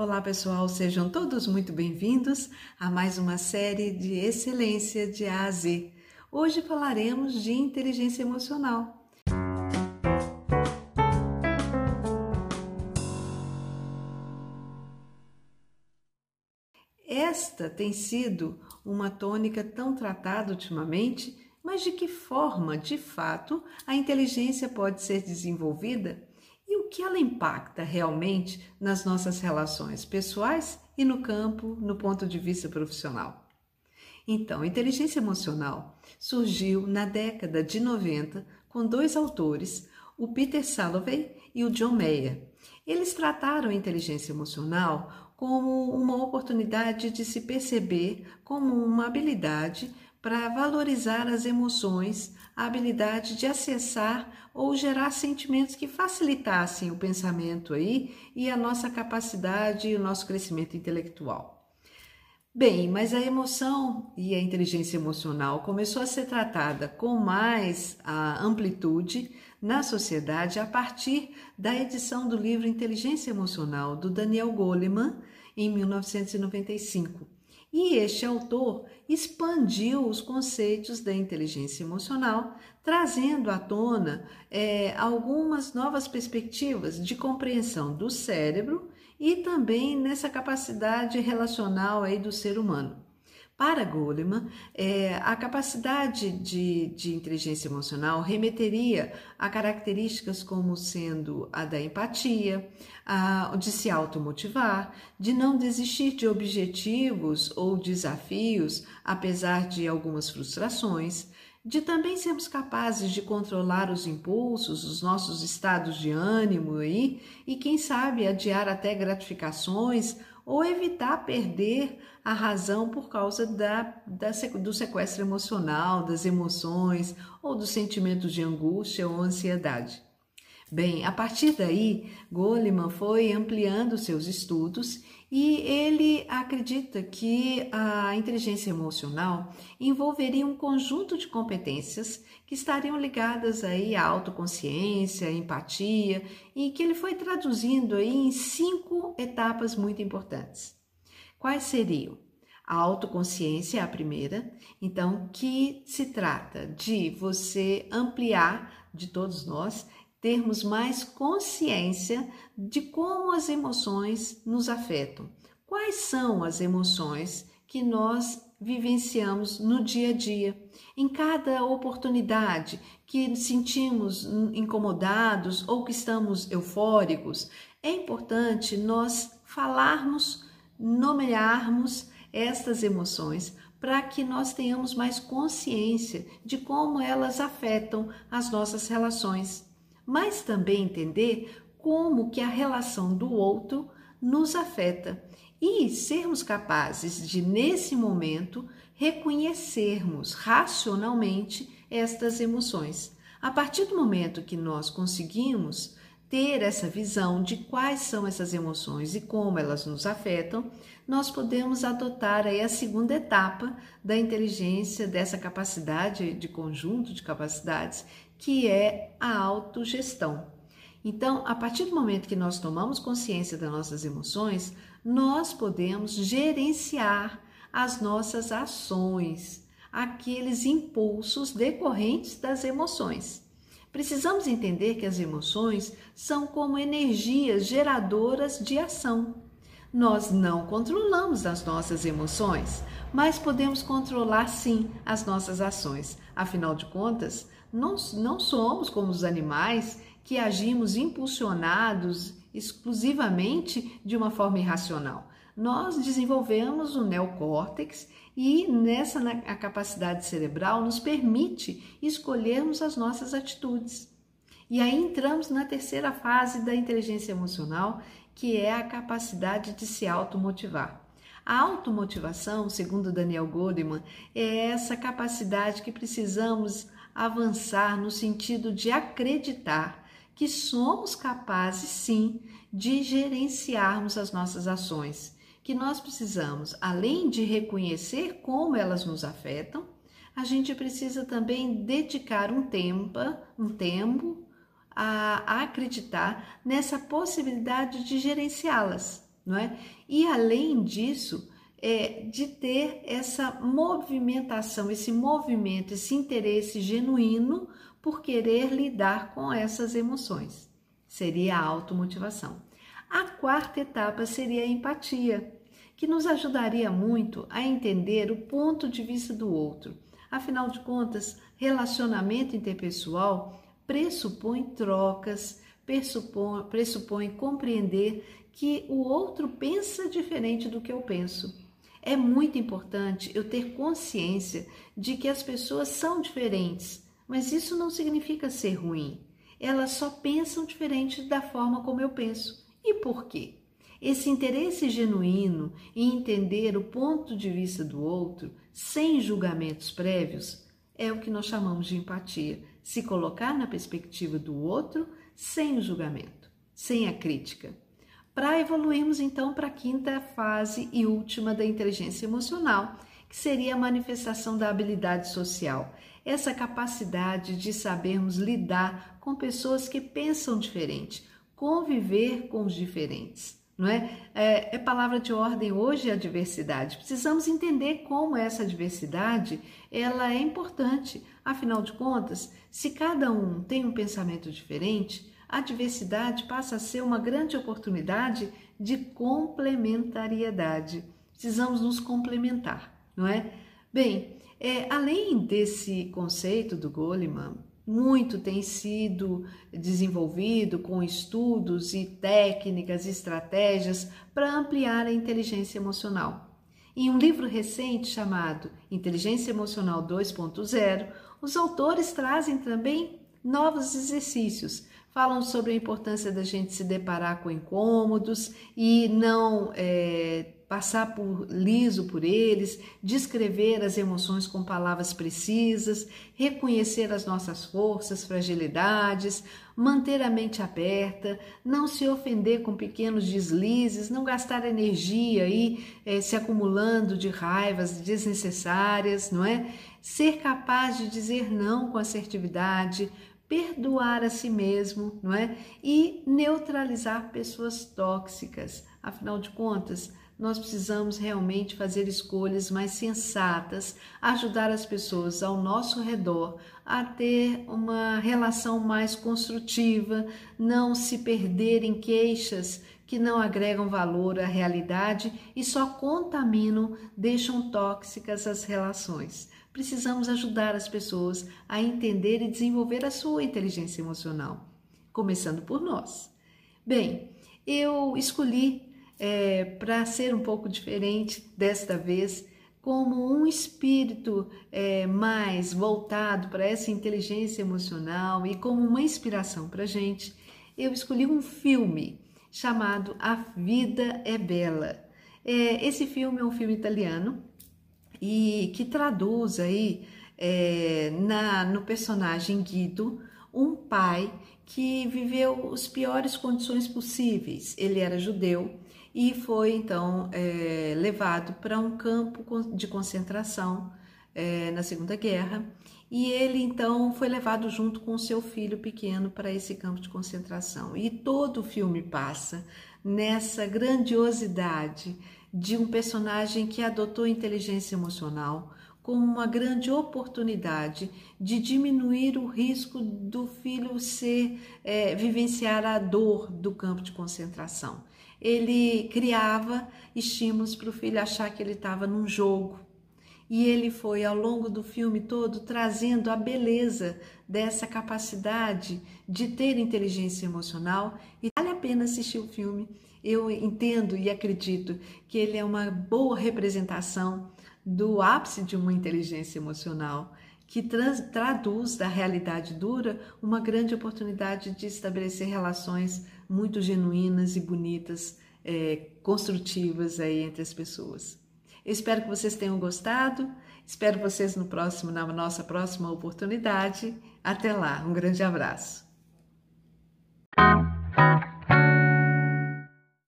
Olá, pessoal, sejam todos muito bem-vindos a mais uma série de excelência de A a Z. Hoje falaremos de inteligência emocional. Esta tem sido uma tônica tão tratada ultimamente, mas de que forma, de fato, a inteligência pode ser desenvolvida que ela impacta realmente nas nossas relações pessoais e no campo, no ponto de vista profissional. Então, inteligência emocional surgiu na década de 90 com dois autores, o Peter Salovey e o John Mayer. Eles trataram a inteligência emocional como uma oportunidade de se perceber como uma habilidade para valorizar as emoções, a habilidade de acessar ou gerar sentimentos que facilitassem o pensamento aí e a nossa capacidade e o nosso crescimento intelectual. Bem, mas a emoção e a inteligência emocional começou a ser tratada com mais a amplitude na sociedade a partir da edição do livro Inteligência Emocional do Daniel Goleman em 1995 e este autor expandiu os conceitos da inteligência emocional, trazendo à tona é, algumas novas perspectivas de compreensão do cérebro e também nessa capacidade relacional aí do ser humano. Para Goleman, é, a capacidade de, de inteligência emocional remeteria a características como sendo a da empatia, a, de se automotivar, de não desistir de objetivos ou desafios, apesar de algumas frustrações, de também sermos capazes de controlar os impulsos, os nossos estados de ânimo aí, e quem sabe adiar até gratificações ou evitar perder a razão por causa da, da, do sequestro emocional, das emoções ou dos sentimentos de angústia ou ansiedade. Bem, a partir daí, Goleman foi ampliando seus estudos e ele acredita que a inteligência emocional envolveria um conjunto de competências que estariam ligadas aí à autoconsciência, à empatia, e que ele foi traduzindo aí em cinco etapas muito importantes. Quais seriam? A autoconsciência é a primeira, então que se trata de você ampliar de todos nós termos mais consciência de como as emoções nos afetam. Quais são as emoções que nós vivenciamos no dia a dia? Em cada oportunidade que sentimos incomodados ou que estamos eufóricos, é importante nós falarmos, nomearmos estas emoções para que nós tenhamos mais consciência de como elas afetam as nossas relações mas também entender como que a relação do outro nos afeta e sermos capazes de nesse momento reconhecermos racionalmente estas emoções. A partir do momento que nós conseguimos ter essa visão de quais são essas emoções e como elas nos afetam, nós podemos adotar aí a segunda etapa da inteligência, dessa capacidade de conjunto de capacidades, que é a autogestão. Então, a partir do momento que nós tomamos consciência das nossas emoções, nós podemos gerenciar as nossas ações, aqueles impulsos decorrentes das emoções. Precisamos entender que as emoções são como energias geradoras de ação. Nós não controlamos as nossas emoções, mas podemos controlar sim as nossas ações. Afinal de contas, não, não somos como os animais que agimos impulsionados exclusivamente de uma forma irracional. Nós desenvolvemos o neocórtex e nessa a capacidade cerebral nos permite escolhermos as nossas atitudes. E aí entramos na terceira fase da inteligência emocional, que é a capacidade de se automotivar. A automotivação, segundo Daniel Goleman, é essa capacidade que precisamos avançar no sentido de acreditar que somos capazes sim de gerenciarmos as nossas ações, que nós precisamos, além de reconhecer como elas nos afetam, a gente precisa também dedicar um tempo, um tempo a, acreditar nessa possibilidade de gerenciá-las. não é? E além disso, é, de ter essa movimentação, esse movimento, esse interesse genuíno por querer lidar com essas emoções. Seria a automotivação. A quarta etapa seria a empatia, que nos ajudaria muito a entender o ponto de vista do outro. Afinal de contas, relacionamento interpessoal pressupõe trocas, pressupõe, pressupõe compreender que o outro pensa diferente do que eu penso é muito importante eu ter consciência de que as pessoas são diferentes, mas isso não significa ser ruim. Elas só pensam diferente da forma como eu penso. E por quê? Esse interesse genuíno em entender o ponto de vista do outro, sem julgamentos prévios, é o que nós chamamos de empatia. Se colocar na perspectiva do outro sem o julgamento, sem a crítica para evoluirmos então para a quinta fase e última da inteligência emocional, que seria a manifestação da habilidade social. Essa capacidade de sabermos lidar com pessoas que pensam diferente, conviver com os diferentes. Não é? é? é palavra de ordem hoje a diversidade. Precisamos entender como essa diversidade ela é importante. Afinal de contas, se cada um tem um pensamento diferente, a diversidade passa a ser uma grande oportunidade de complementariedade. Precisamos nos complementar, não é? Bem, é, além desse conceito do Goleman, muito tem sido desenvolvido com estudos e técnicas e estratégias para ampliar a inteligência emocional. Em um livro recente chamado Inteligência Emocional 2.0, os autores trazem também novos exercícios falam sobre a importância da gente se deparar com incômodos e não é, passar por liso por eles, descrever as emoções com palavras precisas, reconhecer as nossas forças, fragilidades, manter a mente aberta, não se ofender com pequenos deslizes, não gastar energia aí é, se acumulando de raivas desnecessárias, não é? Ser capaz de dizer não com assertividade, perdoar a si mesmo, não é? E neutralizar pessoas tóxicas. Afinal de contas, nós precisamos realmente fazer escolhas mais sensatas, ajudar as pessoas ao nosso redor a ter uma relação mais construtiva, não se perder em queixas que não agregam valor à realidade e só contaminam, deixam tóxicas as relações precisamos ajudar as pessoas a entender e desenvolver a sua inteligência emocional, começando por nós. Bem, eu escolhi é, para ser um pouco diferente desta vez, como um espírito é, mais voltado para essa inteligência emocional e como uma inspiração para a gente, eu escolhi um filme chamado A Vida é Bela. É, esse filme é um filme italiano e que traduz aí é, na, no personagem Guido um pai que viveu as piores condições possíveis. Ele era judeu e foi então é, levado para um campo de concentração é, na Segunda Guerra e ele então foi levado junto com seu filho pequeno para esse campo de concentração. E todo o filme passa nessa grandiosidade de um personagem que adotou inteligência emocional como uma grande oportunidade de diminuir o risco do filho ser é, vivenciar a dor do campo de concentração. Ele criava estímulos para o filho achar que ele estava num jogo. E ele foi ao longo do filme todo trazendo a beleza dessa capacidade de ter inteligência emocional. E vale a pena assistir o filme eu entendo e acredito que ele é uma boa representação do ápice de uma inteligência emocional que trans, traduz da realidade dura uma grande oportunidade de estabelecer relações muito genuínas e bonitas, é, construtivas aí entre as pessoas. Eu espero que vocês tenham gostado. Espero vocês no próximo, na nossa próxima oportunidade. Até lá, um grande abraço.